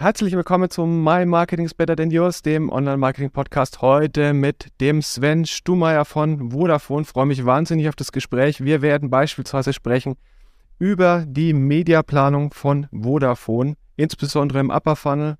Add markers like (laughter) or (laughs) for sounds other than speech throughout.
Herzlich willkommen zum My Marketing is Better Than Yours, dem Online-Marketing-Podcast. Heute mit dem Sven Stumeier von Vodafone. Freue mich wahnsinnig auf das Gespräch. Wir werden beispielsweise sprechen über die Mediaplanung von Vodafone, insbesondere im Upper Funnel,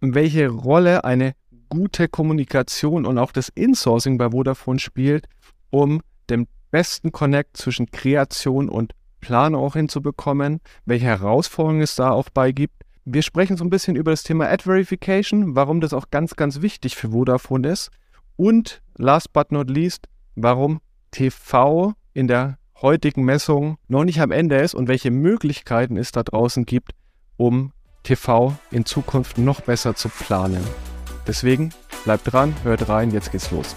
welche Rolle eine gute Kommunikation und auch das Insourcing bei Vodafone spielt, um den besten Connect zwischen Kreation und Planung auch hinzubekommen, welche Herausforderungen es da auch bei gibt wir sprechen so ein bisschen über das Thema Ad Verification, warum das auch ganz, ganz wichtig für Vodafone ist. Und last but not least, warum TV in der heutigen Messung noch nicht am Ende ist und welche Möglichkeiten es da draußen gibt, um TV in Zukunft noch besser zu planen. Deswegen bleibt dran, hört rein, jetzt geht's los.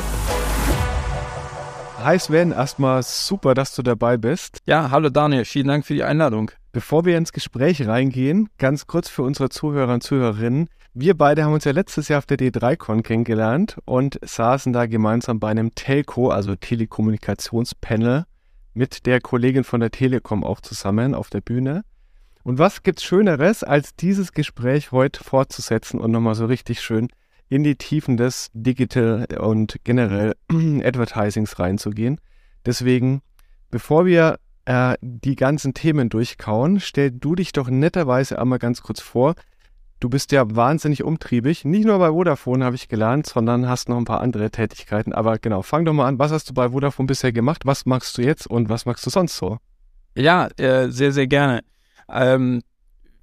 Hi Sven, erstmal super, dass du dabei bist. Ja, hallo Daniel, vielen Dank für die Einladung. Bevor wir ins Gespräch reingehen, ganz kurz für unsere Zuhörer und Zuhörerinnen. Wir beide haben uns ja letztes Jahr auf der D3Con kennengelernt und saßen da gemeinsam bei einem Telco, also Telekommunikationspanel, mit der Kollegin von der Telekom auch zusammen auf der Bühne. Und was gibt's Schöneres, als dieses Gespräch heute fortzusetzen und nochmal so richtig schön in die Tiefen des Digital und generell (clears throat) Advertisings reinzugehen. Deswegen, bevor wir äh, die ganzen Themen durchkauen, stell du dich doch netterweise einmal ganz kurz vor. Du bist ja wahnsinnig umtriebig. Nicht nur bei Vodafone habe ich gelernt, sondern hast noch ein paar andere Tätigkeiten. Aber genau, fang doch mal an. Was hast du bei Vodafone bisher gemacht? Was machst du jetzt und was machst du sonst so? Ja, äh, sehr, sehr gerne. Ähm,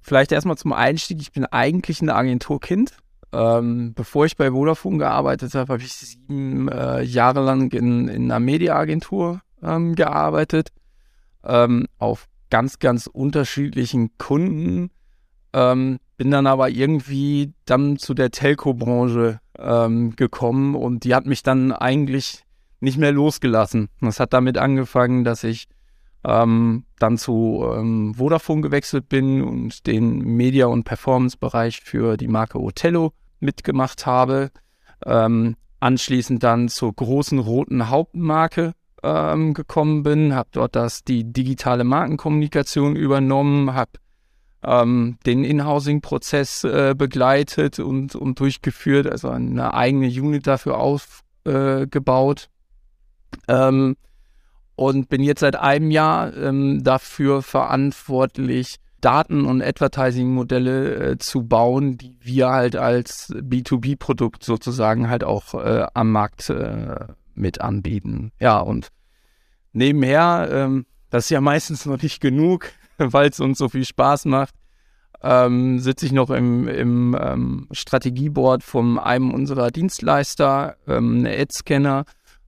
vielleicht erstmal zum Einstieg. Ich bin eigentlich ein Agenturkind. Ähm, bevor ich bei Vodafone gearbeitet habe, habe ich sieben äh, Jahre lang in, in einer Mediaagentur ähm, gearbeitet, ähm, auf ganz, ganz unterschiedlichen Kunden. Ähm, bin dann aber irgendwie dann zu der Telco-Branche ähm, gekommen und die hat mich dann eigentlich nicht mehr losgelassen. Das hat damit angefangen, dass ich ähm, dann zu Vodafone gewechselt bin und den Media- und Performance-Bereich für die Marke Otello mitgemacht habe. Ähm, anschließend dann zur großen roten Hauptmarke ähm, gekommen bin, habe dort das die digitale Markenkommunikation übernommen, habe ähm, den Inhousing-Prozess äh, begleitet und, und durchgeführt, also eine eigene Unit dafür aufgebaut. Äh, ähm, und bin jetzt seit einem Jahr ähm, dafür verantwortlich, Daten- und Advertising-Modelle äh, zu bauen, die wir halt als B2B-Produkt sozusagen halt auch äh, am Markt äh, mit anbieten. Ja, und nebenher, ähm, das ist ja meistens noch nicht genug, (laughs) weil es uns so viel Spaß macht, ähm, sitze ich noch im, im ähm, Strategieboard von einem unserer Dienstleister, ähm, eine Ad-Scanner,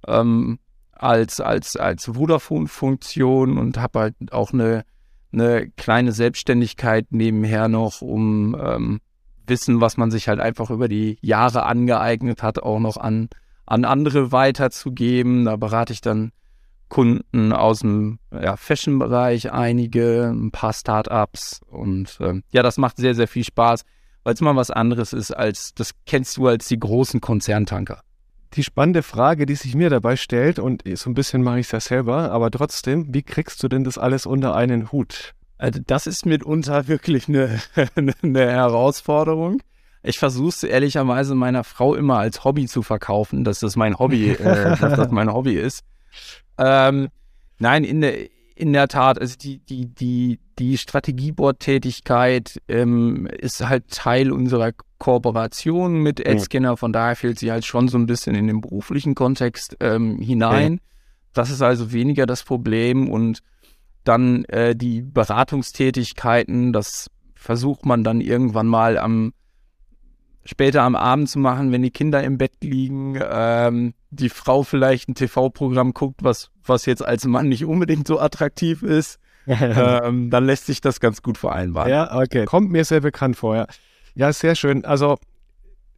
ähm, als, als, als Vodafone-Funktion und habe halt auch eine, eine kleine Selbstständigkeit nebenher noch, um ähm, Wissen, was man sich halt einfach über die Jahre angeeignet hat, auch noch an, an andere weiterzugeben. Da berate ich dann Kunden aus dem ja, Fashion-Bereich, einige, ein paar Startups und ähm, ja, das macht sehr, sehr viel Spaß, weil es mal was anderes ist als, das kennst du als die großen Konzerntanker die spannende Frage, die sich mir dabei stellt, und so ein bisschen mache ich es ja selber, aber trotzdem, wie kriegst du denn das alles unter einen Hut? Also das ist mitunter wirklich eine, (laughs) eine Herausforderung. Ich versuche es ehrlicherweise meiner Frau immer als Hobby zu verkaufen, dass das mein Hobby, äh, dass das mein Hobby ist. Ähm, nein, in der, in der Tat, also die, die, die, die Strategieboard-Tätigkeit ähm, ist halt Teil unserer Kooperation mit AdScanner, von daher fehlt sie halt schon so ein bisschen in den beruflichen Kontext ähm, hinein. Ja. Das ist also weniger das Problem und dann äh, die Beratungstätigkeiten, das versucht man dann irgendwann mal am später am Abend zu machen, wenn die Kinder im Bett liegen, ähm, die Frau vielleicht ein TV-Programm guckt, was, was jetzt als Mann nicht unbedingt so attraktiv ist, ähm, dann lässt sich das ganz gut vereinbaren. Ja, okay. Kommt mir sehr bekannt vor, ja. Ja, sehr schön. Also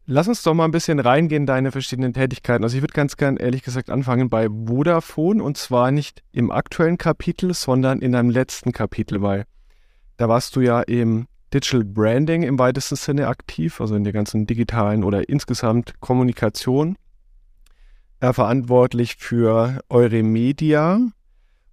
lass uns doch mal ein bisschen reingehen, deine verschiedenen Tätigkeiten. Also ich würde ganz gern ehrlich gesagt anfangen bei Vodafone und zwar nicht im aktuellen Kapitel, sondern in deinem letzten Kapitel, weil da warst du ja im Digital Branding im weitesten Sinne aktiv, also in der ganzen digitalen oder insgesamt Kommunikation, äh, verantwortlich für eure Media.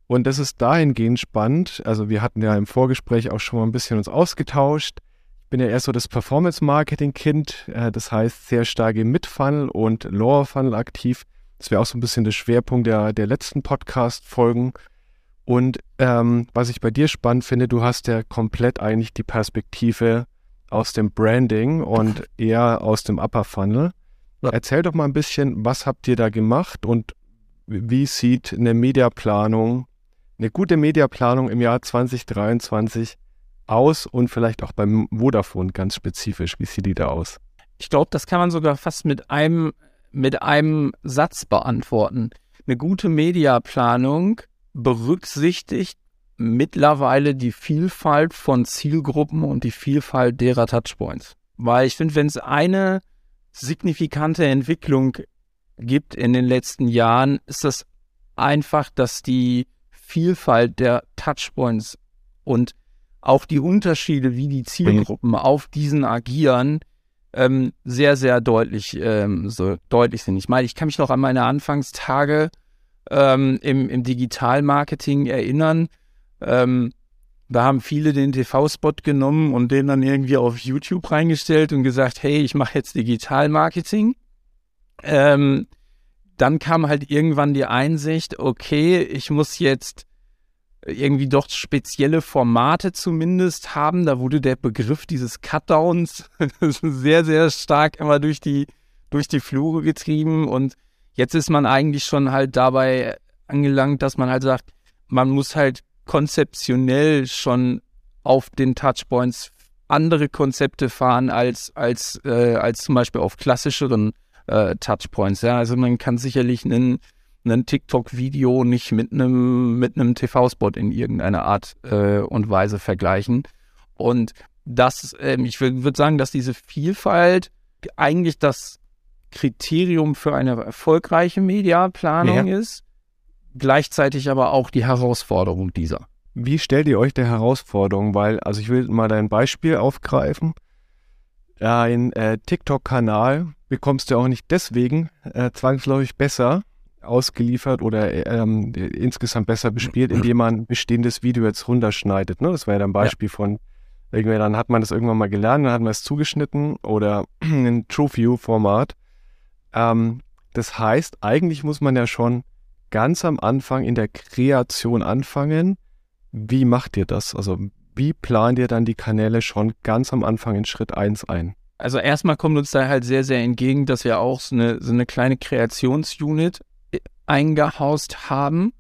Und das ist dahingehend spannend. Also wir hatten ja im Vorgespräch auch schon mal ein bisschen uns ausgetauscht. Ich bin ja eher so das Performance-Marketing-Kind, äh, das heißt sehr stark im Mid-Funnel und Lower-Funnel aktiv. Das wäre auch so ein bisschen der Schwerpunkt der, der letzten Podcast-Folgen. Und ähm, was ich bei dir spannend finde, du hast ja komplett eigentlich die Perspektive aus dem Branding und (laughs) eher aus dem Upper Funnel. Ja. Erzähl doch mal ein bisschen, was habt ihr da gemacht und wie sieht eine Mediaplanung, eine gute Mediaplanung im Jahr 2023 aus und vielleicht auch beim Vodafone ganz spezifisch, wie sieht die da aus? Ich glaube, das kann man sogar fast mit einem, mit einem Satz beantworten. Eine gute Mediaplanung berücksichtigt mittlerweile die Vielfalt von Zielgruppen und die Vielfalt derer Touchpoints. Weil ich finde, wenn es eine signifikante Entwicklung gibt in den letzten Jahren, ist das einfach, dass die Vielfalt der Touchpoints und auch die Unterschiede, wie die Zielgruppen mhm. auf diesen agieren, ähm, sehr, sehr deutlich, ähm, so deutlich sind. Ich meine, ich kann mich noch an meine Anfangstage ähm, im, im Digitalmarketing erinnern. Ähm, da haben viele den TV-Spot genommen und den dann irgendwie auf YouTube reingestellt und gesagt, hey, ich mache jetzt Digitalmarketing. Ähm, dann kam halt irgendwann die Einsicht, okay, ich muss jetzt irgendwie doch spezielle Formate zumindest haben. Da wurde der Begriff dieses Cutdowns (laughs) sehr, sehr stark immer durch die, durch die Flure getrieben und Jetzt ist man eigentlich schon halt dabei angelangt, dass man halt sagt, man muss halt konzeptionell schon auf den Touchpoints andere Konzepte fahren als, als, äh, als zum Beispiel auf klassischeren äh, Touchpoints. Ja? Also man kann sicherlich einen, einen TikTok-Video nicht mit einem, mit einem TV-Spot in irgendeiner Art äh, und Weise vergleichen. Und das, ähm, ich würde sagen, dass diese Vielfalt eigentlich das Kriterium für eine erfolgreiche Mediaplanung ja. ist, gleichzeitig aber auch die Herausforderung dieser. Wie stellt ihr euch der Herausforderung? Weil, also ich will mal dein Beispiel aufgreifen. Ein äh, TikTok-Kanal bekommst du auch nicht deswegen äh, zwangsläufig besser ausgeliefert oder äh, ähm, insgesamt besser bespielt, indem man bestehendes Video jetzt runterschneidet. Ne? Das war ja dann ein Beispiel ja. von, irgendwie, dann hat man das irgendwann mal gelernt, dann hat man es zugeschnitten oder (clears throat) ein True View-Format. Ähm, das heißt, eigentlich muss man ja schon ganz am Anfang in der Kreation anfangen. Wie macht ihr das? Also wie plant ihr dann die Kanäle schon ganz am Anfang in Schritt 1 ein? Also erstmal kommt uns da halt sehr, sehr entgegen, dass wir auch so eine, so eine kleine Kreationsunit äh, eingehaust haben.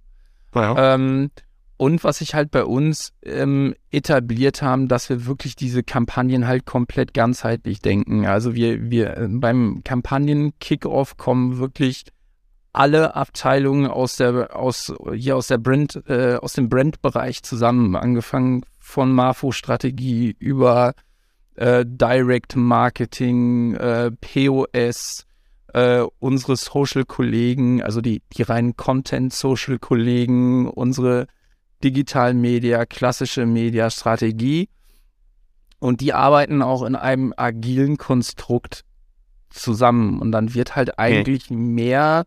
Ja. Ähm, und was sich halt bei uns ähm, etabliert haben, dass wir wirklich diese Kampagnen halt komplett ganzheitlich denken. Also wir, wir äh, beim Kampagnen-Kickoff kommen wirklich alle Abteilungen aus der, aus, hier aus der Brand, äh, aus dem Brand-Bereich zusammen, angefangen von Marfo-Strategie über äh, Direct Marketing, äh, POS, äh, unsere Social-Kollegen, also die, die reinen Content-Social-Kollegen, unsere digitalen Media, klassische Media-Strategie. Und die arbeiten auch in einem agilen Konstrukt zusammen. Und dann wird halt eigentlich okay. mehr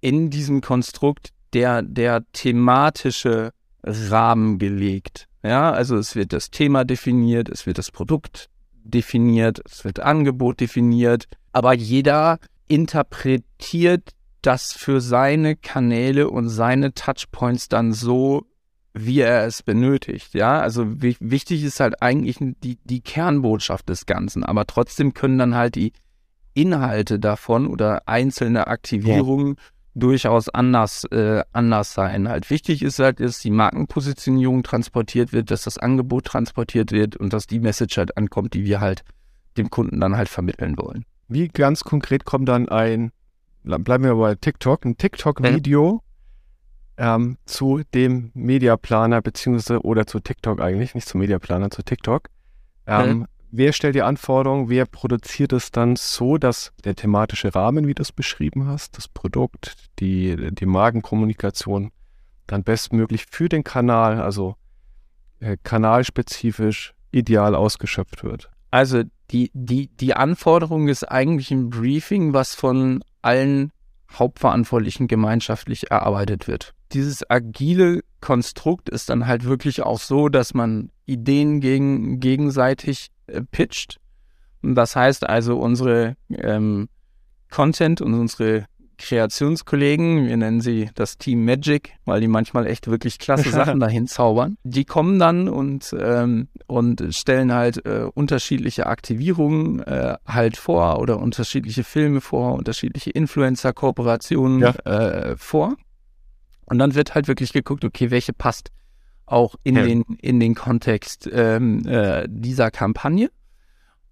in diesem Konstrukt der, der thematische Rahmen gelegt. Ja, also es wird das Thema definiert, es wird das Produkt definiert, es wird Angebot definiert, aber jeder interpretiert das für seine Kanäle und seine Touchpoints dann so, wie er es benötigt. Ja, also wichtig ist halt eigentlich die, die Kernbotschaft des Ganzen, aber trotzdem können dann halt die Inhalte davon oder einzelne Aktivierungen ja. durchaus anders, äh, anders sein. Halt wichtig ist halt, dass die Markenpositionierung transportiert wird, dass das Angebot transportiert wird und dass die Message halt ankommt, die wir halt dem Kunden dann halt vermitteln wollen. Wie ganz konkret kommt dann ein, bleiben wir bei TikTok, ein TikTok-Video ähm, zu dem Mediaplaner beziehungsweise oder zu TikTok eigentlich, nicht zum Mediaplaner, zu TikTok. Ähm, wer stellt die Anforderungen, wer produziert es dann so, dass der thematische Rahmen, wie du es beschrieben hast, das Produkt, die, die Magenkommunikation dann bestmöglich für den Kanal, also äh, kanalspezifisch ideal ausgeschöpft wird? Also die, die, die Anforderung ist eigentlich ein Briefing, was von allen Hauptverantwortlichen gemeinschaftlich erarbeitet wird. Dieses agile Konstrukt ist dann halt wirklich auch so, dass man Ideen gegen, gegenseitig äh, pitcht. Das heißt also, unsere ähm, Content und unsere Kreationskollegen, wir nennen sie das Team Magic, weil die manchmal echt wirklich klasse (laughs) Sachen dahin zaubern. Die kommen dann und, ähm, und stellen halt äh, unterschiedliche Aktivierungen äh, halt vor oder unterschiedliche Filme vor, unterschiedliche Influencer-Kooperationen ja. äh, vor. Und dann wird halt wirklich geguckt, okay, welche passt auch in, ja. den, in den Kontext ähm, äh, dieser Kampagne.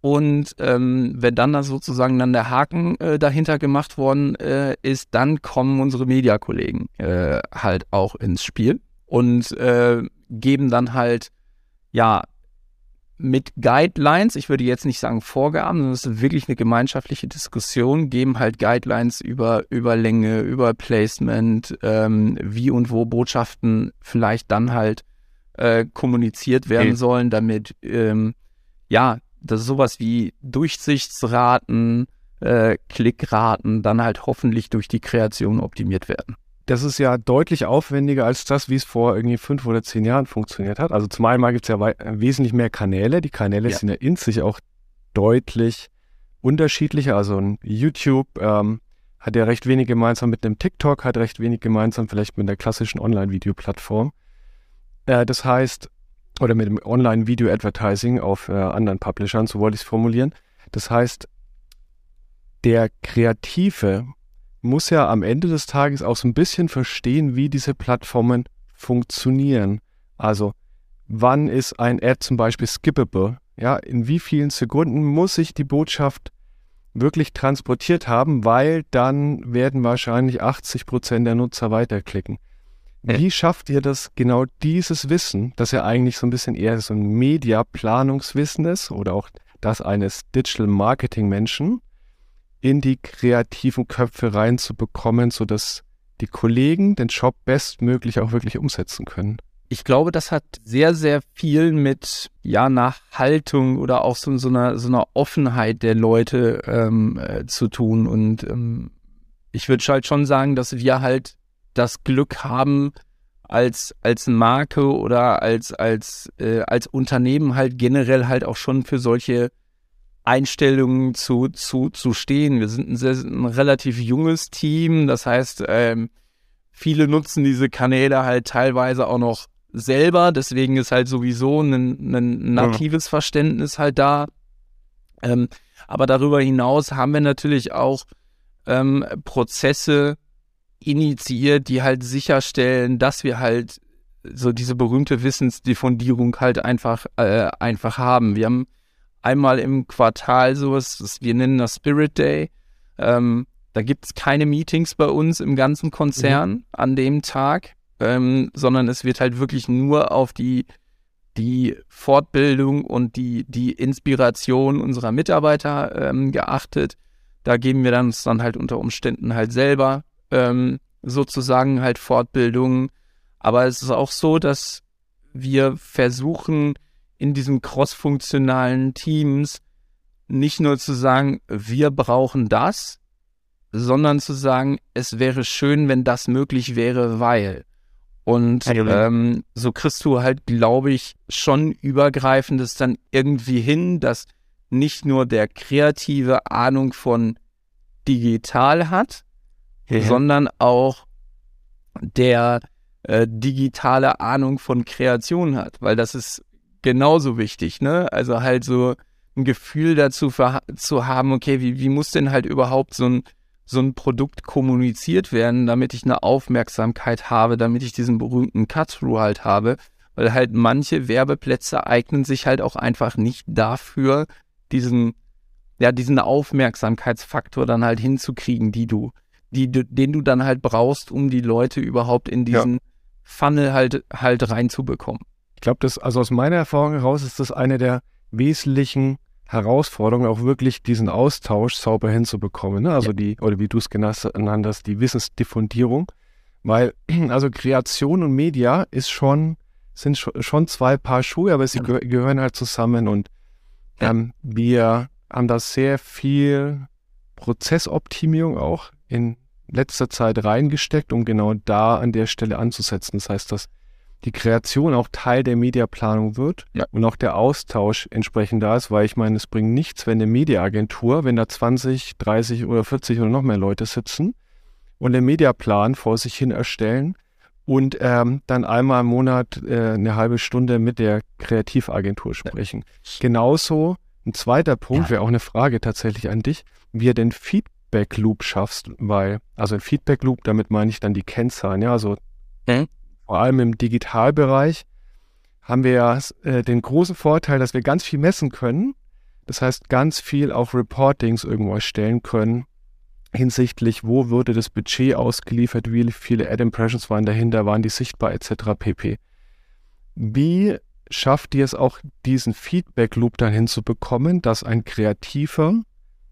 Und ähm, wenn dann da sozusagen dann der Haken äh, dahinter gemacht worden äh, ist, dann kommen unsere Mediakollegen äh, halt auch ins Spiel und äh, geben dann halt ja mit Guidelines, ich würde jetzt nicht sagen Vorgaben, sondern es ist wirklich eine gemeinschaftliche Diskussion, geben halt Guidelines über, über Länge, über Placement, ähm, wie und wo Botschaften vielleicht dann halt äh, kommuniziert werden okay. sollen, damit ähm, ja dass sowas wie Durchsichtsraten, äh, Klickraten dann halt hoffentlich durch die Kreation optimiert werden. Das ist ja deutlich aufwendiger als das, wie es vor irgendwie fünf oder zehn Jahren funktioniert hat. Also zum einen gibt es ja wesentlich mehr Kanäle. Die Kanäle ja. sind ja in sich auch deutlich unterschiedlicher. Also ein YouTube ähm, hat ja recht wenig gemeinsam mit einem TikTok, hat recht wenig gemeinsam vielleicht mit einer klassischen Online-Videoplattform. Äh, das heißt, oder mit dem Online-Video-Advertising auf äh, anderen Publishern, so wollte ich es formulieren. Das heißt, der Kreative muss ja am Ende des Tages auch so ein bisschen verstehen, wie diese Plattformen funktionieren. Also, wann ist ein Ad zum Beispiel skippable? Ja, in wie vielen Sekunden muss ich die Botschaft wirklich transportiert haben, weil dann werden wahrscheinlich 80 Prozent der Nutzer weiterklicken. Wie schafft ihr das, genau dieses Wissen, das ja eigentlich so ein bisschen eher so ein Media-Planungswissen ist oder auch das eines Digital-Marketing-Menschen, in die kreativen Köpfe reinzubekommen, sodass die Kollegen den Job bestmöglich auch wirklich umsetzen können? Ich glaube, das hat sehr, sehr viel mit ja nach Haltung oder auch so, so, einer, so einer Offenheit der Leute ähm, äh, zu tun. Und ähm, ich würde halt schon sagen, dass wir halt das Glück haben, als, als Marke oder als, als, äh, als Unternehmen halt generell halt auch schon für solche Einstellungen zu, zu, zu stehen. Wir sind ein, sehr, ein relativ junges Team, das heißt, ähm, viele nutzen diese Kanäle halt teilweise auch noch selber, deswegen ist halt sowieso ein, ein natives ja. Verständnis halt da. Ähm, aber darüber hinaus haben wir natürlich auch ähm, Prozesse, initiiert, die halt sicherstellen, dass wir halt so diese berühmte Wissensdiffundierung halt einfach, äh, einfach haben. Wir haben einmal im Quartal sowas, wir nennen das Spirit Day. Ähm, da gibt es keine Meetings bei uns im ganzen Konzern mhm. an dem Tag, ähm, sondern es wird halt wirklich nur auf die, die Fortbildung und die, die Inspiration unserer Mitarbeiter ähm, geachtet. Da geben wir dann uns dann halt unter Umständen halt selber ähm, sozusagen halt Fortbildungen. Aber es ist auch so, dass wir versuchen, in diesen crossfunktionalen Teams nicht nur zu sagen, wir brauchen das, sondern zu sagen, es wäre schön, wenn das möglich wäre, weil. Und ähm, so kriegst du halt, glaube ich, schon übergreifendes dann irgendwie hin, dass nicht nur der kreative Ahnung von digital hat, ja. sondern auch der äh, digitale Ahnung von Kreation hat, weil das ist genauso wichtig, ne? Also halt so ein Gefühl dazu zu haben, okay, wie, wie muss denn halt überhaupt so ein, so ein Produkt kommuniziert werden, damit ich eine Aufmerksamkeit habe, damit ich diesen berühmten Cut-Through halt habe, weil halt manche Werbeplätze eignen sich halt auch einfach nicht dafür, diesen, ja, diesen Aufmerksamkeitsfaktor dann halt hinzukriegen, die du, die, den du dann halt brauchst, um die Leute überhaupt in diesen ja. Funnel halt, halt reinzubekommen. Ich glaube, das, also aus meiner Erfahrung heraus ist das eine der wesentlichen Herausforderung, auch wirklich diesen Austausch sauber hinzubekommen. Ne? Also Ja. die, oder wie du es genannt hast, die Wissensdiffundierung. Weil, (clears throat) also Kreation und Media ist schon, sind scho- schon zwei Paar Schuhe, aber sie gehö- gehören halt zusammen und ähm, wir haben da sehr viel Prozessoptimierung auch in letzter Zeit reingesteckt, um genau da an der Stelle anzusetzen. Das heißt, dass die Kreation auch Teil der Mediaplanung wird Ja. und auch der Austausch entsprechend da ist, weil ich meine, es bringt nichts, wenn eine Mediaagentur, wenn da 20, 30 oder 40 oder noch mehr Leute sitzen und den Mediaplan vor sich hin erstellen und ähm, dann einmal im Monat äh, eine halbe Stunde mit der Kreativagentur sprechen. Genauso ein zweiter Punkt Ja. wäre auch eine Frage tatsächlich an dich, wie ihr den Feedback Loop schaffst, weil, also ein Feedback Loop, damit meine ich dann die Kennzahlen, ja, also Mhm. vor allem im Digitalbereich haben wir ja äh, den großen Vorteil, dass wir ganz viel messen können. Das heißt, ganz viel auch Reportings irgendwo erstellen können hinsichtlich, wo wurde das Budget ausgeliefert, wie viele Ad Impressions waren dahinter, waren die sichtbar etc. pp. Wie schafft ihr es auch, diesen Feedback Loop dann hinzubekommen, dass ein Kreativer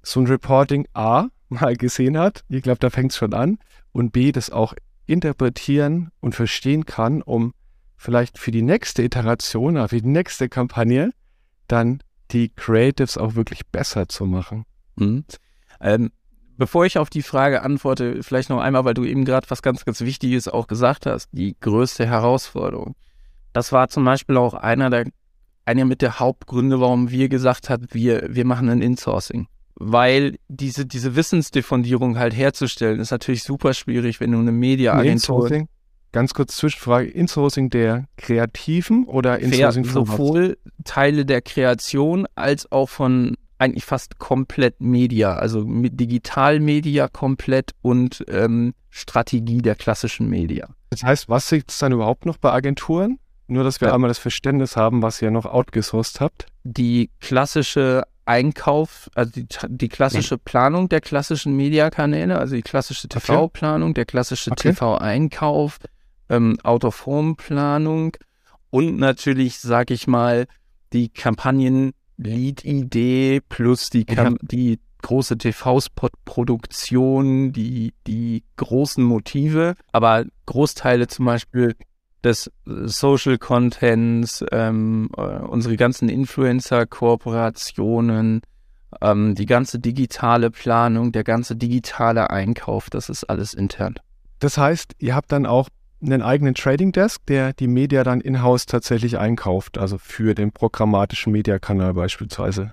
so ein Reporting A mal gesehen hat, ich glaube, da fängt es schon an, und B das auch interpretieren und verstehen kann, um vielleicht für die nächste Iteration, äh, für die nächste Kampagne dann die Creatives auch wirklich besser zu machen. Mhm. Ähm, bevor ich auf die Frage antworte, vielleicht noch einmal, weil du eben gerade was ganz, ganz Wichtiges auch gesagt hast, die größte Herausforderung. Das war zum Beispiel auch einer der, einer mit der Hauptgründe, warum wir gesagt haben, wir, wir machen ein Insourcing. Weil diese, diese Wissensdiffundierung halt herzustellen, ist natürlich super schwierig, wenn du eine Mediaagentur Insourcing, ganz kurz Zwischenfrage, Insourcing der Kreativen oder Insourcing von sowohl Teile der Kreation als auch von eigentlich fast komplett Media, also mit Digitalmedia komplett und ähm, Strategie der klassischen Media. Das heißt, was sitzt es dann überhaupt noch bei Agenturen? Nur, dass wir Ja. einmal das Verständnis haben, was ihr noch outgesourced habt. Die klassische Einkauf, also die, die klassische Planung der klassischen Mediakanäle, also die klassische. TV-Planung, der klassische Okay. TV-Einkauf, ähm, Out-of-Home-Planung und natürlich, sag ich mal, die Kampagnen-Lead-Idee plus die, Kam die große TV-Spot-Produktion, die, die großen Motive, aber Großteile zum Beispiel des äh, Social Contents, ähm, äh, unsere ganzen Influencer-Kooperationen, ähm, die ganze digitale Planung, der ganze digitale Einkauf, das ist alles intern. Das heißt, ihr habt dann auch einen eigenen Trading Desk, der die Media dann in-house tatsächlich einkauft, also für den programmatischen Mediakanal beispielsweise.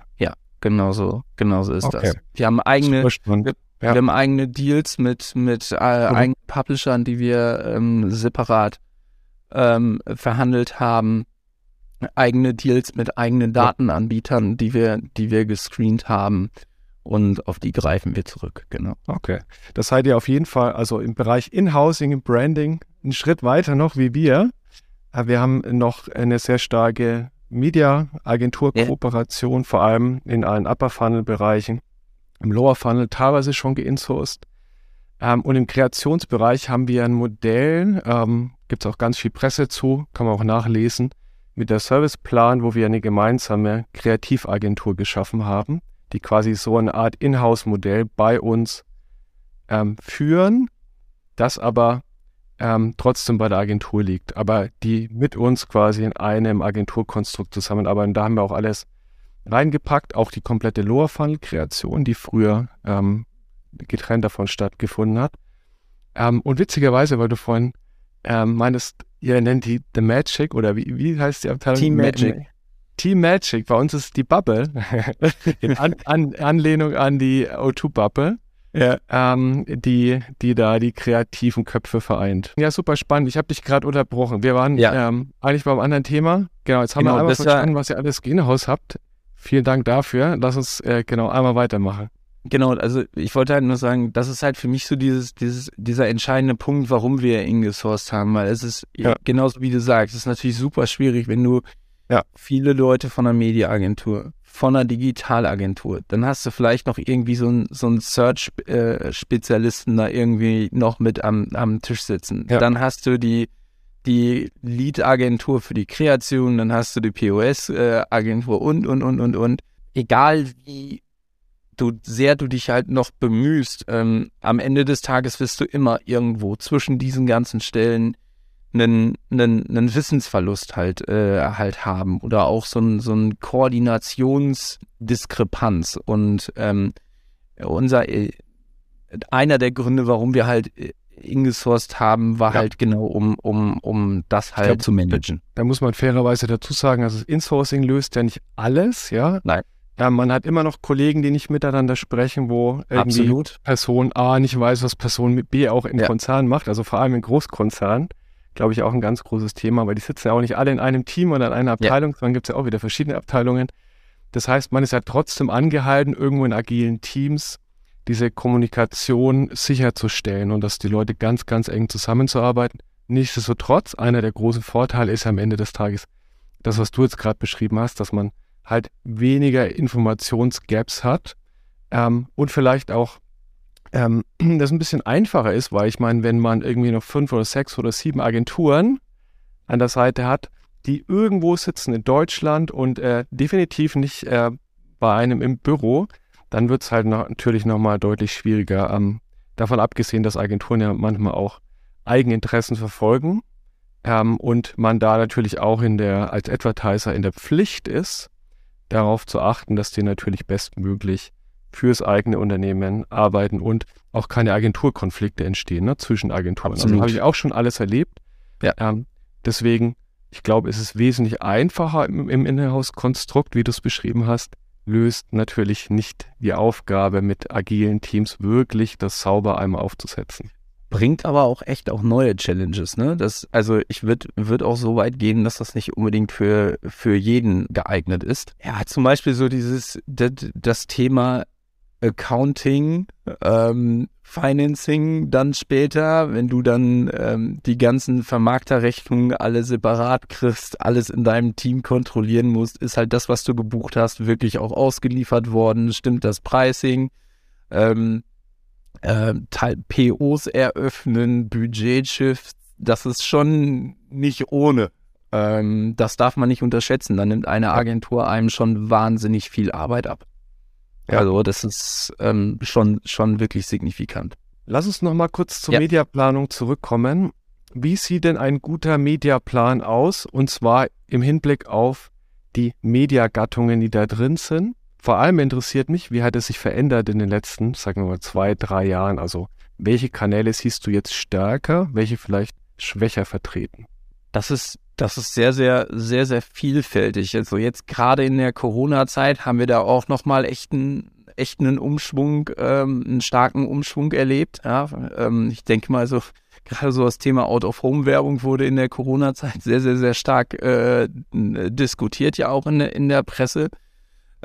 Genauso, genauso ist Okay. das. Wir haben eigene, spannend. Ja. wir haben eigene Deals mit, mit äh, eigenen Publishern, die wir ähm, separat ähm, verhandelt haben. Eigene Deals mit eigenen Datenanbietern, die wir, die wir gescreent haben. Und auf die greifen wir zurück, genau. Okay. Das seid ihr auf jeden Fall, also im Bereich In-Housing, im Branding, einen Schritt weiter noch wie wir. Aber Wir haben noch eine sehr starke Media-Agentur-Kooperation, vor allem in allen Upper-Funnel-Bereichen. Im Lower-Funnel teilweise schon geinsourced. Ähm, und im Kreationsbereich haben wir ein Modell, ähm, gibt es auch ganz viel Presse zu, kann man auch nachlesen, mit der Serviceplan, wo wir eine gemeinsame Kreativagentur geschaffen haben, die quasi so eine Art Inhouse-Modell bei uns ähm, führen, das aber ähm, trotzdem bei der Agentur liegt, aber die mit uns quasi in einem Agenturkonstrukt zusammenarbeiten. Da haben wir auch alles reingepackt, auch die komplette Lower Funnel Kreation, die früher ähm, getrennt davon stattgefunden hat. Ähm, und witzigerweise, weil du vorhin ähm, meinst, ihr nennt die The Magic oder wie, wie heißt die Abteilung? Team Ma- Magic. Ma- Team Magic, bei uns ist die Bubble, (laughs) in an, an, Anlehnung an die O2 Bubble Ja. ähm, die, die da die kreativen Köpfe vereint. Ja, super spannend. Ich habe dich gerade unterbrochen. Wir waren Ja. ähm, eigentlich beim anderen Thema. Genau, jetzt haben Genau, wir einmal verstanden, was ihr alles Greenhouse habt. Vielen Dank dafür. Lass uns äh, genau einmal weitermachen. Genau, also ich wollte halt nur sagen, das ist halt für mich so dieses, dieses, dieser entscheidende Punkt, warum wir ingesourced haben, weil es ist Ja. genauso wie du sagst, es ist natürlich super schwierig, wenn du Ja. viele Leute von einer Mediaagentur, von einer Digitalagentur, dann hast du vielleicht noch irgendwie so einen so einen Search-Spezialisten da irgendwie noch mit am, am Tisch sitzen. Ja. Dann hast du die die Lead-Agentur für die Kreation, dann hast du die POS-Agentur und, und, und, und, und. egal wie du sehr du dich halt noch bemühst, ähm, am Ende des Tages wirst du immer irgendwo zwischen diesen ganzen Stellen einen, einen, einen Wissensverlust halt, äh, halt haben oder auch so ein, so ein Koordinationsdiskrepanz. Und ähm, unser äh, einer der Gründe, warum wir halt äh, ingesourced haben, war ja. halt genau, um, um, um das halt glaub, zu managen. Da muss man fairerweise dazu sagen, also Insourcing löst ja nicht alles, ja. Nein. Ja, man hat immer noch Kollegen, die nicht miteinander sprechen, wo irgendwie Absolut. Person A nicht weiß, was Person B auch in ja. Konzernen macht, also vor allem in Großkonzernen. Glaube ich auch ein ganz großes Thema, weil die sitzen ja auch nicht alle in einem Team oder in einer Abteilung, ja. sondern gibt es ja auch wieder verschiedene Abteilungen. Das heißt, man ist ja trotzdem angehalten, irgendwo in agilen Teams diese Kommunikation sicherzustellen und dass die Leute ganz, ganz eng zusammenzuarbeiten. Nichtsdestotrotz, einer der großen Vorteile ist am Ende des Tages das, was du jetzt gerade beschrieben hast, dass man halt weniger Informationsgaps hat ähm, und vielleicht auch ähm, (clears throat) das ein bisschen einfacher ist, weil ich meine, wenn man irgendwie noch fünf oder sechs oder sieben Agenturen an der Seite hat, die irgendwo sitzen in Deutschland und äh, definitiv nicht äh, bei einem im Büro, dann wird es halt noch, natürlich nochmal deutlich schwieriger. Ähm, davon abgesehen, dass Agenturen ja manchmal auch Eigeninteressen verfolgen ähm, und man da natürlich auch in der, als Advertiser in der Pflicht ist, darauf zu achten, dass die natürlich bestmöglich fürs eigene Unternehmen arbeiten und auch keine Agenturkonflikte entstehen ne, zwischen Agenturen. Also Absolut. Also habe ich auch schon alles erlebt. Ja. Ähm, deswegen, ich glaube, es ist wesentlich einfacher im, im Inhouse-Konstrukt, wie du es beschrieben hast, löst natürlich nicht die Aufgabe, mit agilen Teams wirklich das sauber einmal aufzusetzen bringt aber auch echt auch neue Challenges, ne? Das, also ich würde würd auch so weit gehen, dass das nicht unbedingt für, für jeden geeignet ist. Ja, zum Beispiel so dieses, das, das Thema Accounting, ähm, Financing dann später, wenn du dann ähm, die ganzen Vermarkterrechnungen alle separat kriegst, alles in deinem Team kontrollieren musst, ist halt das, was du gebucht hast, wirklich auch ausgeliefert worden, stimmt das Pricing, ähm, äh, POs eröffnen, Budgetshifts, das ist schon nicht ohne. Ähm, das darf man nicht unterschätzen. Da nimmt eine Agentur einem schon wahnsinnig viel Arbeit ab. Ja. Also das ist ähm, schon, schon wirklich signifikant. Lass uns noch mal kurz zur ja. Mediaplanung zurückkommen. Wie sieht denn ein guter Mediaplan aus? Und zwar im Hinblick auf die Mediagattungen, die da drin sind. Vor allem interessiert mich, wie hat es sich verändert in den letzten, sagen wir mal, zwei, drei Jahren? Also welche Kanäle siehst du jetzt stärker, welche vielleicht schwächer vertreten? Das ist, das ist sehr, sehr, sehr, sehr vielfältig. Also jetzt gerade in der Corona-Zeit haben wir da auch nochmal echten, echten Umschwung, ähm, einen starken Umschwung erlebt. Ja, ähm, ich denke mal so, gerade so das Thema Out-of-Home-Werbung wurde in der Corona-Zeit sehr, sehr, sehr stark äh, diskutiert, ja auch in, in der Presse.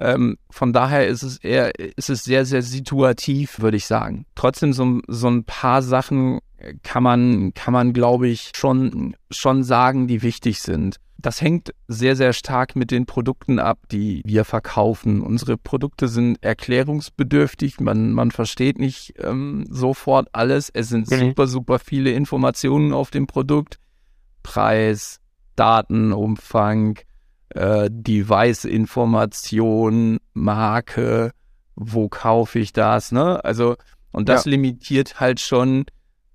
Ähm, von daher ist es eher, ist es sehr, sehr situativ, würde ich sagen. Trotzdem so, so ein paar Sachen kann man, kann man, glaube ich, schon, schon sagen, die wichtig sind. Das hängt sehr, sehr stark mit den Produkten ab, die wir verkaufen. Unsere Produkte sind erklärungsbedürftig. Man, man versteht nicht ähm, sofort alles. Es sind mhm. super, super viele Informationen auf dem Produkt. Preis, Datenumfang, äh, Device-Information, Marke, wo kaufe ich das, ne? Also, und das ja. limitiert halt schon,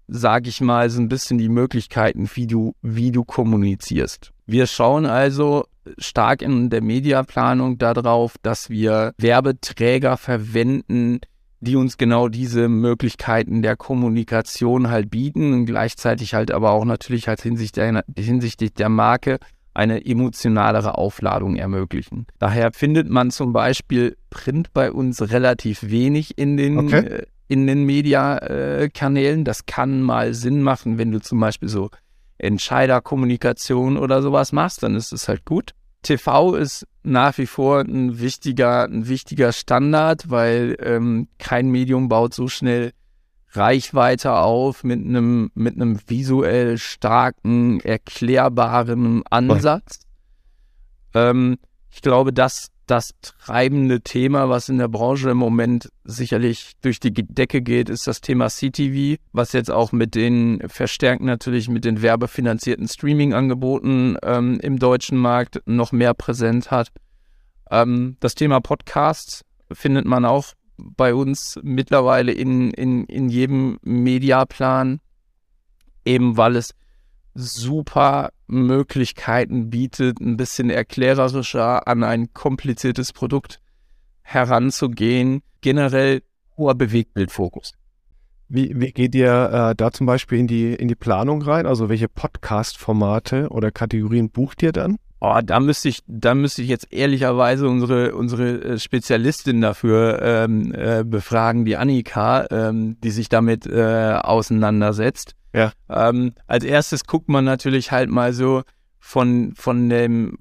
sag ich mal, so ein bisschen die Möglichkeiten, wie du, wie du kommunizierst. Wir schauen also stark in der Mediaplanung darauf, dass wir Werbeträger verwenden, die uns genau diese Möglichkeiten der Kommunikation halt bieten und gleichzeitig halt aber auch natürlich halt hinsichtlich der, hinsichtlich der Marke eine emotionalere Aufladung ermöglichen. Daher findet man zum Beispiel Print bei uns relativ wenig in den, okay. äh, in den Mediakanälen. Das kann mal Sinn machen, wenn du zum Beispiel so Entscheiderkommunikation oder sowas machst, dann ist es halt gut. TV ist nach wie vor ein wichtiger, ein wichtiger Standard, weil ähm, kein Medium baut so schnell Reichweite auf mit einem mit einem visuell starken, erklärbaren Ansatz. Ähm, ich glaube, dass das treibende Thema, was in der Branche im Moment sicherlich durch die Decke geht, ist das Thema CTV, was jetzt auch mit den verstärkt natürlich mit den werbefinanzierten Streaming-Angeboten ähm, im deutschen Markt noch mehr präsent hat. Ähm, das Thema Podcast findet man auch bei uns mittlerweile in, in, in jedem Mediaplan, eben weil es super Möglichkeiten bietet, ein bisschen erklärerischer an ein kompliziertes Produkt heranzugehen. Generell hoher Bewegtbildfokus. Wie, wie geht ihr äh, da zum Beispiel in die, in die Planung rein? Also welche Podcast-Formate oder Kategorien bucht ihr dann? Oh, da müsste ich, da müsste ich jetzt ehrlicherweise unsere, unsere äh, Spezialistin dafür ähm, äh, befragen, die Annika, ähm, die sich damit äh, auseinandersetzt. Ja. Ähm, als erstes guckt man natürlich halt mal so von, von dem,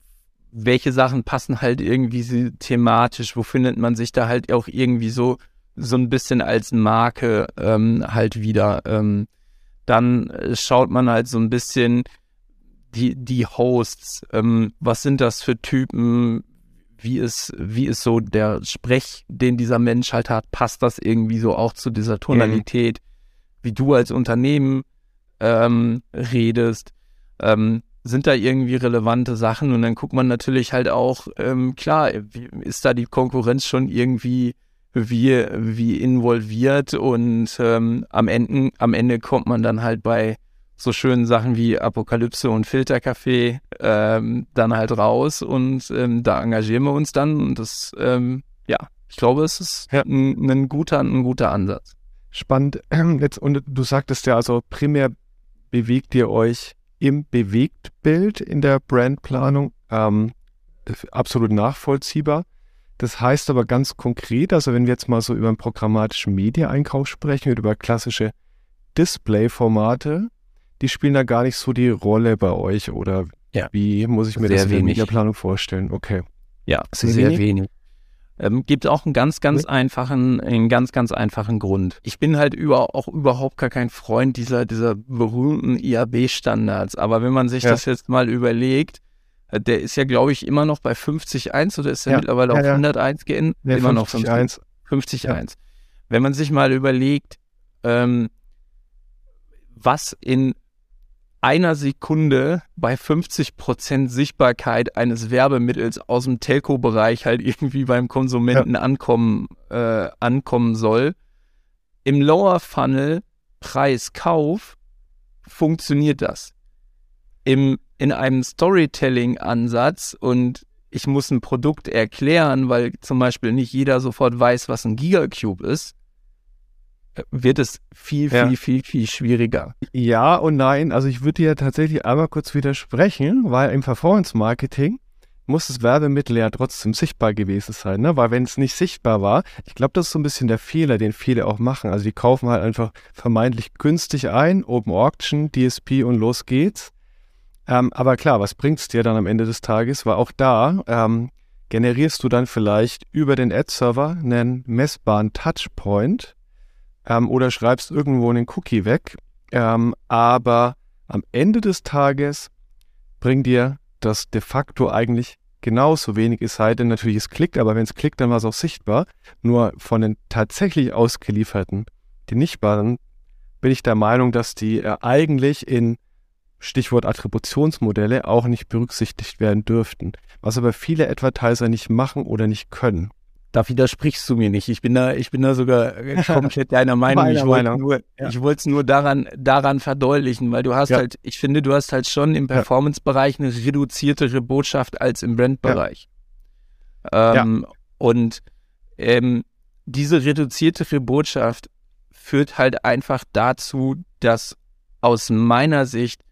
welche Sachen passen halt irgendwie thematisch, wo findet man sich da halt auch irgendwie so, so ein bisschen als Marke ähm, halt wieder. Ähm, dann äh, schaut man halt so ein bisschen die, die Hosts, ähm, was sind das für Typen, wie ist, wie ist so der Sprech, den dieser Mensch halt hat, passt das irgendwie so auch zu dieser Tonalität, mhm. wie du als Unternehmen ähm, redest, ähm, sind da irgendwie relevante Sachen? Und dann guckt man natürlich halt auch, ähm, klar, wie, ist da die Konkurrenz schon irgendwie wie, wie involviert? Und ähm, am, Ende, am Ende kommt man dann halt bei so schönen Sachen wie Apokalypse und Filterkaffee ähm, dann halt raus und ähm, da engagieren wir uns dann und das, ähm, ja, ich glaube, es ist ja. ein, ein, guter, ein guter Ansatz. Spannend. (clears throat) Jetzt, und du sagtest ja also primär bewegt ihr euch im Bewegtbild in der Brandplanung. Ähm, absolut nachvollziehbar. Das heißt aber ganz konkret, also wenn wir jetzt mal so über einen programmatischen Media-Einkauf sprechen und über klassische Display-Formate, die spielen da gar nicht so die Rolle bei euch oder ja. wie muss ich mir sehr das in der Mediaplanung vorstellen? Okay. Ja, sehr, sehr wenig. wenig. Ähm, gibt auch einen ganz, ganz ja. einfachen, einen ganz, ganz einfachen Grund. Ich bin halt über, auch überhaupt gar kein Freund dieser, dieser berühmten IAB-Standards. Aber wenn man sich ja. das jetzt mal überlegt, äh, der ist ja, glaube ich, immer noch bei 50.1 oder ist er ja. mittlerweile auf 101 geändert? Nee, immer 50, noch 50.1. 50.1. Wenn man sich mal überlegt, ähm, was in einer Sekunde bei 50 Prozent Sichtbarkeit eines Werbemittels aus dem Telco-Bereich halt irgendwie beim Konsumenten ja. ankommen, äh, ankommen soll. Im Lower Funnel Preis-Kauf funktioniert das. Im, in einem Storytelling-Ansatz und ich muss ein Produkt erklären, weil zum Beispiel nicht jeder sofort weiß, was ein Gigacube ist, wird es viel, viel, ja. viel, viel schwieriger. Ja und nein. Also ich würde dir tatsächlich einmal kurz widersprechen, weil im Performance-Marketing muss das Werbemittel ja trotzdem sichtbar gewesen sein, ne? Weil wenn es nicht sichtbar war, ich glaube, das ist so ein bisschen der Fehler, den viele auch machen. Also die kaufen halt einfach vermeintlich günstig ein, Open Auction, DSP und los geht's. Ähm, aber klar, was bringt es dir dann am Ende des Tages? Weil auch da ähm, generierst du dann vielleicht über den Ad-Server einen messbaren Touchpoint, ähm, oder schreibst irgendwo einen Cookie weg. Ähm, aber am Ende des Tages bringt dir das de facto eigentlich genauso wenig, es sei denn natürlich es klickt, aber wenn es klickt, dann war es auch sichtbar. Nur von den tatsächlich ausgelieferten, die nicht waren, bin ich der Meinung, dass die äh, eigentlich in Stichwort Attributionsmodelle auch nicht berücksichtigt werden dürften, was aber viele Advertiser nicht machen oder nicht können. Da widersprichst du mir nicht. Ich bin da, ich bin da sogar (laughs) komplett deiner Meinung. ich wollte nur, ja. ich wollte es nur daran, daran verdeutlichen, weil du hast ja. halt, ich finde, du hast halt schon im Performance-Bereich eine reduziertere Botschaft als im Brand-Bereich. Ja. Ähm, und ähm, diese reduziertere Botschaft führt halt einfach dazu, dass aus meiner Sicht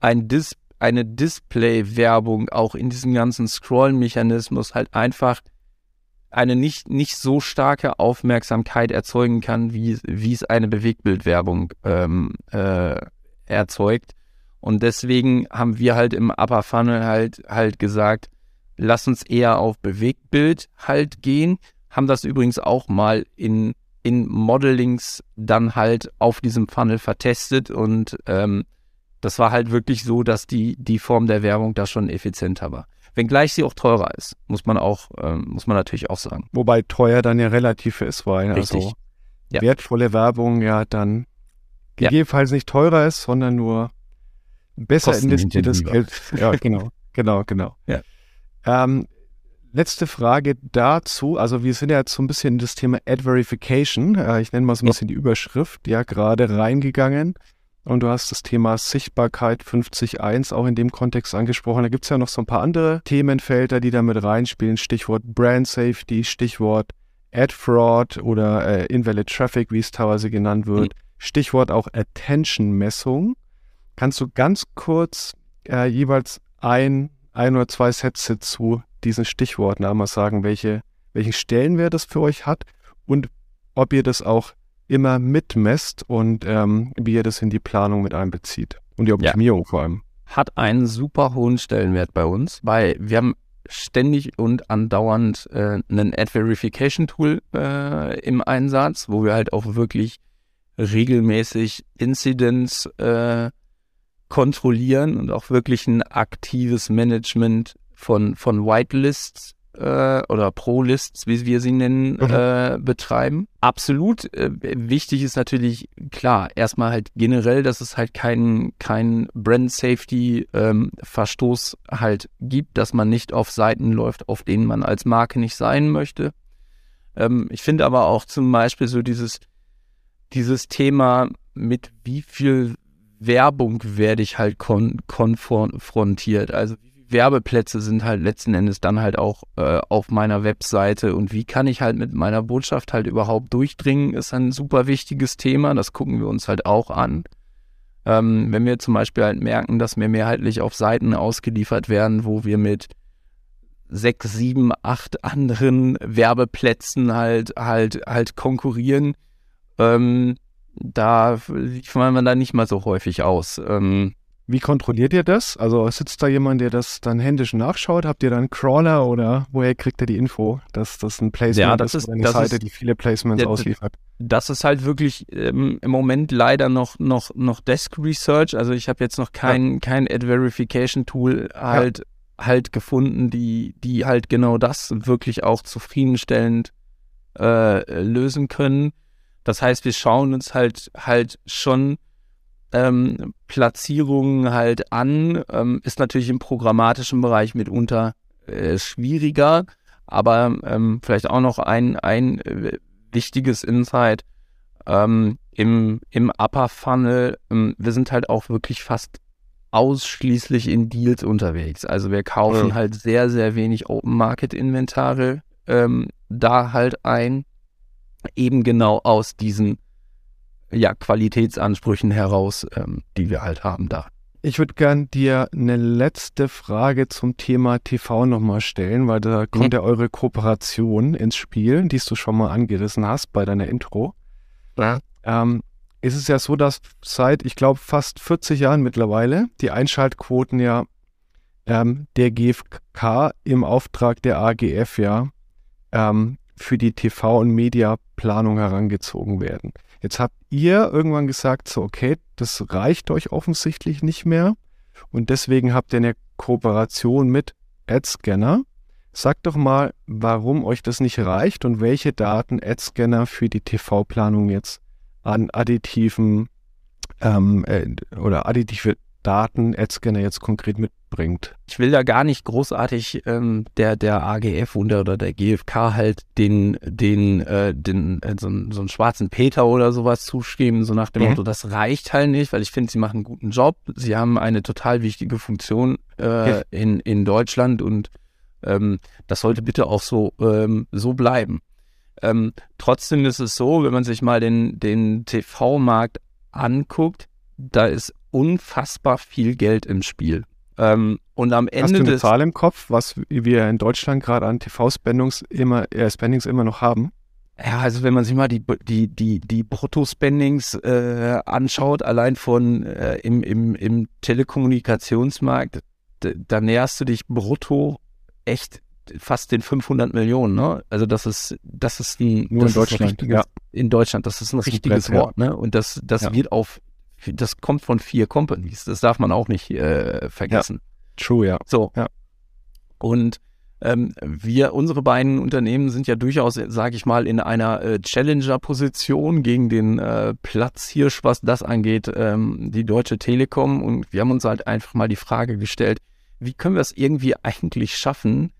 ein Dis eine Display-Werbung auch in diesem ganzen Scroll-Mechanismus halt einfach eine nicht, nicht so starke Aufmerksamkeit erzeugen kann, wie, wie es eine Bewegtbildwerbung ähm, äh, erzeugt. Und deswegen haben wir halt im Upper Funnel halt, halt gesagt, lass uns eher auf Bewegtbild halt gehen. Haben das übrigens auch mal in, in Modelings dann halt auf diesem Funnel vertestet und ähm, das war halt wirklich so, dass die, die Form der Werbung da schon effizienter war wenngleich sie auch teurer ist, muss man auch, ähm, muss man natürlich auch sagen. Wobei teuer dann ja relativ ist, weil Richtig. also ja. wertvolle Werbung ja dann gegebenenfalls ja. nicht teurer ist, sondern nur besser investiertes Geld. (laughs) Ja, genau, genau, genau. Ja. Ähm, Letzte Frage dazu. Also wir sind ja jetzt so ein bisschen in das Thema Ad Verification. Äh, ich nenne mal so ein bisschen die Überschrift, ja, gerade reingegangen. Und du hast das Thema Sichtbarkeit 50.1 auch in dem Kontext angesprochen. Da gibt es ja noch so ein paar andere Themenfelder, die da mit reinspielen. Stichwort Brand Safety, Stichwort Ad Fraud oder äh, Invalid Traffic, wie es teilweise genannt wird. Mhm. Stichwort auch Attention-Messung. Kannst du ganz kurz äh, jeweils ein, ein oder zwei Sätze zu diesen Stichworten einmal sagen, welche, welchen Stellenwert das für euch hat und ob ihr das auch immer mitmesst und ähm, wie ihr das in die Planung mit einbezieht und die Optimierung ja. vor allem. Hat einen super hohen Stellenwert bei uns, weil wir haben ständig und andauernd äh, ein Ad Verification Tool äh, im Einsatz, wo wir halt auch wirklich regelmäßig Incidents äh, kontrollieren und auch wirklich ein aktives Management von, von Whitelists äh, oder Pro-Lists, wie wir sie nennen, mhm. äh, betreiben. Absolut äh, wichtig ist natürlich, klar, erstmal halt generell, dass es halt keinen kein Brand-Safety-Verstoß ähm, halt gibt, dass man nicht auf Seiten läuft, auf denen man als Marke nicht sein möchte. Ähm, ich finde aber auch zum Beispiel so dieses, dieses Thema, mit wie viel Werbung werde ich halt kon konfrontiert. Also wie Werbeplätze sind halt letzten Endes dann halt auch äh, auf meiner Webseite und wie kann ich halt mit meiner Botschaft halt überhaupt durchdringen, ist ein super wichtiges Thema. Das gucken wir uns halt auch an. Ähm, wenn wir zum Beispiel halt merken, dass wir mehrheitlich auf Seiten ausgeliefert werden, wo wir mit sechs, sieben, acht anderen Werbeplätzen halt halt halt konkurrieren, ähm, da liefern wir da nicht mal so häufig aus. Ähm, wie kontrolliert ihr das? Also sitzt da jemand, der das dann händisch nachschaut? Habt ihr dann einen Crawler oder woher kriegt ihr die Info, dass das ein Placement ja, das ist, ist eine das Seite, ist, die viele Placements ja, ausliefert? Das ist halt wirklich ähm, im Moment leider noch, noch, noch Desk Research. Also ich habe jetzt noch kein, ja. kein Ad Verification Tool halt, ja. halt gefunden, die, die halt genau das wirklich auch zufriedenstellend äh, lösen können. Das heißt, wir schauen uns halt halt schon ähm, Platzierungen halt an. Ähm, ist natürlich im programmatischen Bereich mitunter äh, schwieriger, aber ähm, vielleicht auch noch ein, ein äh, wichtiges Insight ähm, im, im Upper Funnel. Ähm, wir sind halt auch wirklich fast ausschließlich in Deals unterwegs. Also wir kaufen ja. halt sehr, sehr wenig Open Market Inventare ähm, da halt ein, eben genau aus diesen ja, Qualitätsansprüchen heraus, ähm, die wir halt haben da. Ich würde gern dir eine letzte Frage zum Thema TV nochmal stellen, weil da kommt mhm. ja eure Kooperation ins Spiel, die du schon mal angerissen hast bei deiner Intro. Ja. Ähm, ist es ja so, dass seit, ich glaube, fast 40 Jahren mittlerweile die Einschaltquoten ja ähm, der GfK im Auftrag der AGF ja ähm, für die TV- und Mediaplanung herangezogen werden. Jetzt habt ihr irgendwann gesagt, so, okay, das reicht euch offensichtlich nicht mehr. Und deswegen habt ihr eine Kooperation mit AdScanner. Sagt doch mal, warum euch das nicht reicht und welche Daten AdScanner für die TV-Planung jetzt an additiven ähm, äh, oder additive Daten AdScanner jetzt konkret mitbringt. Ich will da gar nicht großartig ähm, der, der AGF oder, oder der GfK halt den, den, äh, den äh, so, so einen schwarzen Peter oder sowas zuschreiben, so nach dem mhm. Motto, das reicht halt nicht, weil ich finde, sie machen einen guten Job. Sie haben eine total wichtige Funktion äh, in, in Deutschland und ähm, das sollte bitte auch so, ähm, so bleiben. Ähm, trotzdem ist es so, wenn man sich mal den, den TV-Markt anguckt, da ist unfassbar viel Geld im Spiel. Ähm, und am Ende Hast du eine Zahl im Kopf, was wir in Deutschland gerade an TV-Spendings immer, äh, Spendings immer noch haben? Ja, also wenn man sich mal die, die, die, die Brutto-Spendings äh, anschaut, allein von äh, im, im, im Telekommunikationsmarkt, da näherst du dich brutto echt fast den 500 Millionen, ne? Also das ist, das ist ein, Nur das in Deutschland, ja. In Deutschland, das ist ein das richtiges Wort, ne? Und das, das ja. wird auf das kommt von vier Companies. Das darf man auch nicht äh, vergessen. Ja. True, ja. So. Ja. Und ähm, wir, unsere beiden Unternehmen sind ja durchaus, sage ich mal, in einer äh, Challenger-Position gegen den äh, Platzhirsch, was das angeht, ähm, die Deutsche Telekom. Und wir haben uns halt einfach mal die Frage gestellt, wie können wir es irgendwie eigentlich schaffen,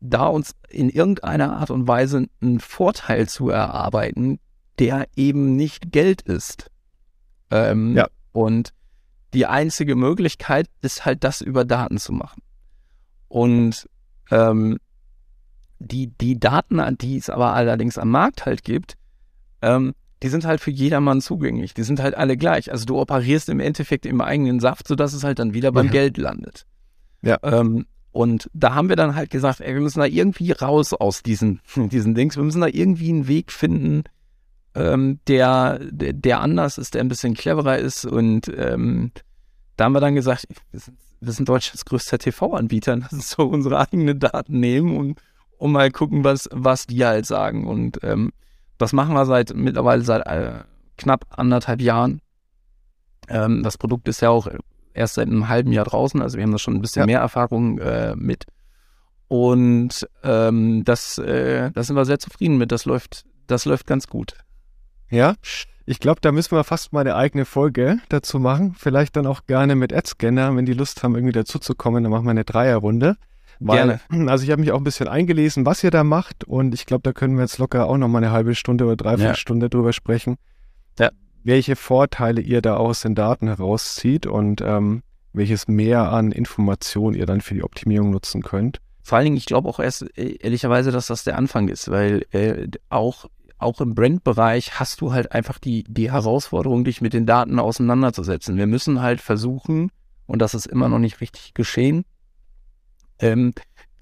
da uns in irgendeiner Art und Weise einen Vorteil zu erarbeiten, der eben nicht Geld ist. Ähm, Ja. Und die einzige Möglichkeit ist halt, das über Daten zu machen. Und ähm, die, die Daten, die es aber allerdings am Markt halt gibt, ähm, die sind halt für jedermann zugänglich. Die sind halt alle gleich. Also du operierst im Endeffekt im eigenen Saft, sodass es halt dann wieder beim Ja. Geld landet. Ja. Ähm, und da haben wir dann halt gesagt, ey, wir müssen da irgendwie raus aus diesen, (laughs) diesen Dings. Wir müssen da irgendwie einen Weg finden, ähm, der, der, der anders ist, der ein bisschen cleverer ist. Und ähm, da haben wir dann gesagt, wir sind, wir sind Deutschlands größter TV-Anbieter. (laughs) Lass uns so unsere eigenen Daten nehmen und, und mal gucken, was, was die halt sagen. Und ähm, das machen wir seit mittlerweile seit äh, knapp anderthalb Jahren. Ähm, das Produkt ist ja auch erst seit einem halben Jahr draußen, also wir haben da schon ein bisschen Ja. mehr Erfahrung äh, mit. Und ähm, das, äh, da sind wir sehr zufrieden mit. Das läuft, das läuft ganz gut. Ja, ich glaube, da müssen wir fast mal eine eigene Folge dazu machen. Vielleicht dann auch gerne mit AdScanner, wenn die Lust haben, irgendwie dazuzukommen, dann machen wir eine Dreierrunde. Weil, (clears throat) Also ich habe mich auch ein bisschen eingelesen, was ihr da macht und ich glaube, da können wir jetzt locker auch noch mal eine halbe Stunde oder dreiviertel Ja. Stunde drüber sprechen. Ja. Welche Vorteile ihr da aus den Daten herauszieht und ähm, welches mehr an Informationen ihr dann für die Optimierung nutzen könnt. Vor allen Dingen, ich glaube auch erst äh, ehrlicherweise, dass das der Anfang ist, weil äh, auch, auch im Brand-Bereich hast du halt einfach die, die Herausforderung, dich mit den Daten auseinanderzusetzen. Wir müssen halt versuchen, und das ist immer noch nicht richtig geschehen, ähm,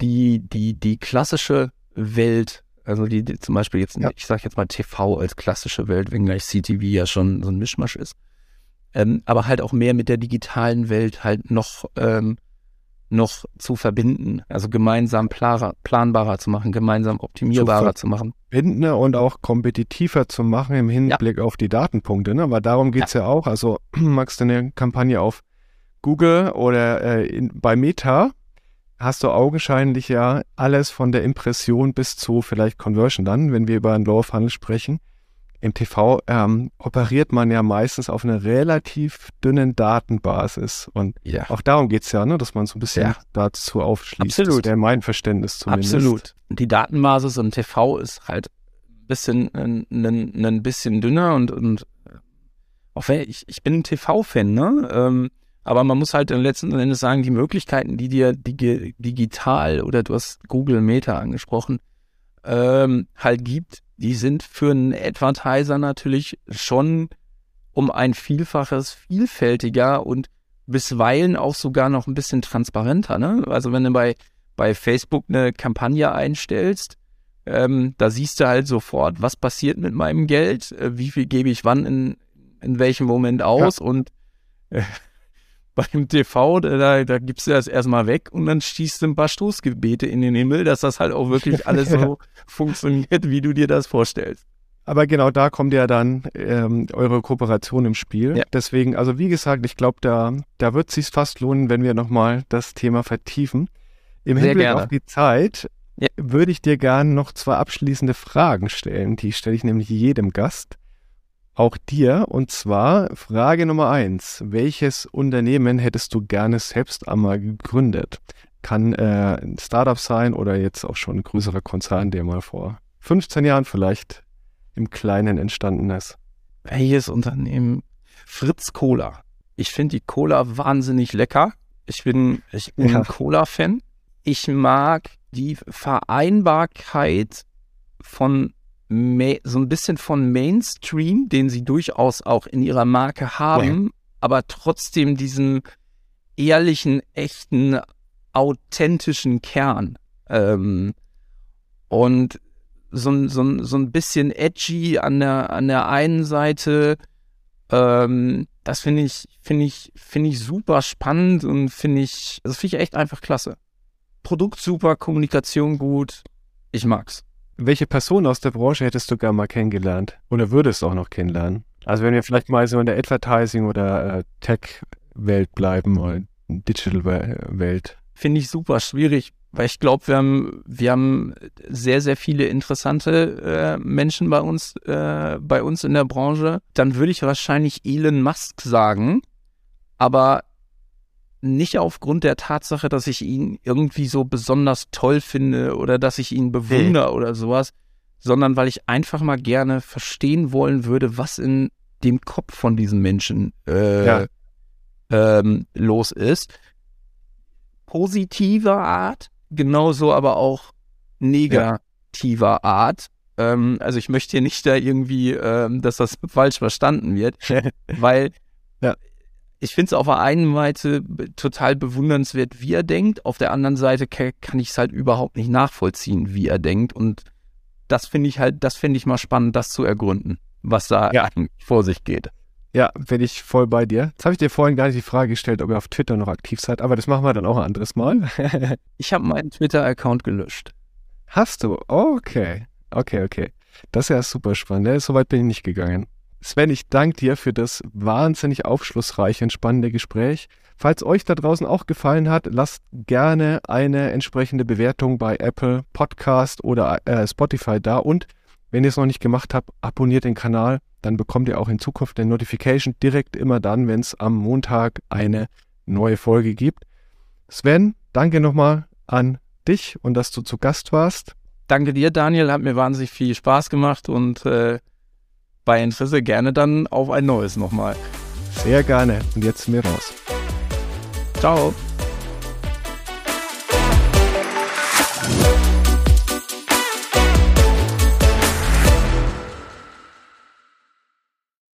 die, die, die klassische Welt, also die, die zum Beispiel jetzt, Ja. ich sage jetzt mal TV als klassische Welt, wenngleich CTV ja schon so ein Mischmasch ist, ähm, aber halt auch mehr mit der digitalen Welt halt noch ähm, noch zu verbinden, also gemeinsam planer, planbarer zu machen, gemeinsam optimierbarer ver- zu machen. bindender und auch kompetitiver zu machen im Hinblick auf die Datenpunkte. Ne? Aber darum geht's ja. auch. Also (clears throat) magst du eine Kampagne auf Google oder äh, in, bei Meta, hast du augenscheinlich ja alles von der Impression bis zu vielleicht Conversion dann, wenn wir über einen Law of Funnel sprechen. Im TV ähm, operiert man ja meistens auf einer relativ dünnen Datenbasis. Und Ja. auch darum geht's ja, ne? dass man so ein bisschen Ja. dazu aufschließt. Absolut. Das mein Verständnis zumindest. Absolut. Die Datenbasis im TV ist halt ein bisschen, ein, ein, ein bisschen dünner und, und äh, auch wenn ich, ich bin ein TV-Fan, ne? Ähm, aber man muss halt letzten Endes sagen, die Möglichkeiten, die dir die, digital oder du hast Google Meta angesprochen, ähm, halt gibt, die sind für einen Advertiser natürlich schon um ein Vielfaches vielfältiger und bisweilen auch sogar noch ein bisschen transparenter. Ne? Also wenn du bei, bei Facebook eine Kampagne einstellst, ähm, da siehst du halt sofort, was passiert mit meinem Geld, äh, wie viel gebe ich wann in, in welchem Moment aus und äh, beim TV, da, da gibst du das erstmal weg und dann schießt du ein paar Stoßgebete in den Himmel, dass das halt auch wirklich (laughs) alles so funktioniert, wie du dir das vorstellst. Aber genau da kommt ja dann ähm, eure Kooperation im Spiel. Ja. Deswegen, also wie gesagt, ich glaube, da, da wird es sich fast lohnen, wenn wir nochmal das Thema vertiefen. Im Sehr Hinblick gerne. auf die Zeit Ja. würde ich dir gerne noch zwei abschließende Fragen stellen. Die stelle ich nämlich jedem Gast, auch dir. Und zwar Frage Nummer eins. Welches Unternehmen hättest du gerne selbst einmal gegründet? Kann äh, ein Startup sein oder jetzt auch schon ein größerer Konzern, der mal vor 15 Jahren vielleicht im Kleinen entstanden ist. Welches Unternehmen? Fritz Cola. Ich finde die Cola wahnsinnig lecker. Ich bin, ich bin Ja. ein Cola-Fan. Ich mag die Vereinbarkeit von so ein bisschen von Mainstream, den sie durchaus auch in ihrer Marke haben, aber trotzdem diesen ehrlichen, echten, authentischen Kern. Ähm, und so, ein- so, so ein bisschen edgy an der, an der einen Seite. Ähm, das finde ich, finde ich, finde ich super spannend und finde ich, das finde ich echt einfach klasse. Produkt super, Kommunikation gut. Ich mag's. Welche Person aus der Branche hättest du gerne mal kennengelernt? Oder würdest auch noch kennenlernen? Also wenn wir vielleicht mal so in der Advertising- oder äh, Tech-Welt bleiben oder Digital-Welt. Finde ich super schwierig, weil ich glaube, wir haben, wir haben sehr, sehr viele interessante äh, Menschen bei uns, äh, bei uns in der Branche. Dann würde ich wahrscheinlich Elon Musk sagen, aber nicht aufgrund der Tatsache, dass ich ihn irgendwie so besonders toll finde oder dass ich ihn bewundere hey. oder sowas, sondern weil ich einfach mal gerne verstehen wollen würde, was in dem Kopf von diesen Menschen äh, ja. ähm, los ist. Positiver Art, genauso aber auch negativer ja. Art. Ähm, also ich möchte hier nicht da irgendwie, ähm, dass das falsch verstanden wird, (laughs) weil ja. Ich finde es auf der einen Seite total bewundernswert, wie er denkt, auf der anderen Seite kann ich es halt überhaupt nicht nachvollziehen, wie er denkt und das finde ich halt, das finde ich mal spannend, das zu ergründen, was da ja. vor sich geht. Ja, bin ich voll bei dir. Jetzt habe ich dir vorhin gar nicht die Frage gestellt, ob ihr auf Twitter noch aktiv seid, aber das machen wir dann auch ein anderes Mal. (laughs) ich habe meinen Twitter-Account gelöscht. Hast du? okay. Okay, okay. Das ist ja super spannend. Ja, Soweit bin ich nicht gegangen. Sven, ich danke dir für das wahnsinnig aufschlussreiche und spannende Gespräch. Falls euch da draußen auch gefallen hat, lasst gerne eine entsprechende Bewertung bei Apple Podcast oder äh, Spotify da. Und wenn ihr es noch nicht gemacht habt, abonniert den Kanal. Dann bekommt ihr auch in Zukunft eine Notification direkt immer dann, wenn es am Montag eine neue Folge gibt. Sven, danke nochmal an dich und dass du zu Gast warst. Danke dir, Daniel. Hat mir wahnsinnig viel Spaß gemacht und äh, bei Interesse gerne dann auf ein neues nochmal. Sehr gerne. Und jetzt sind wir raus. Ciao.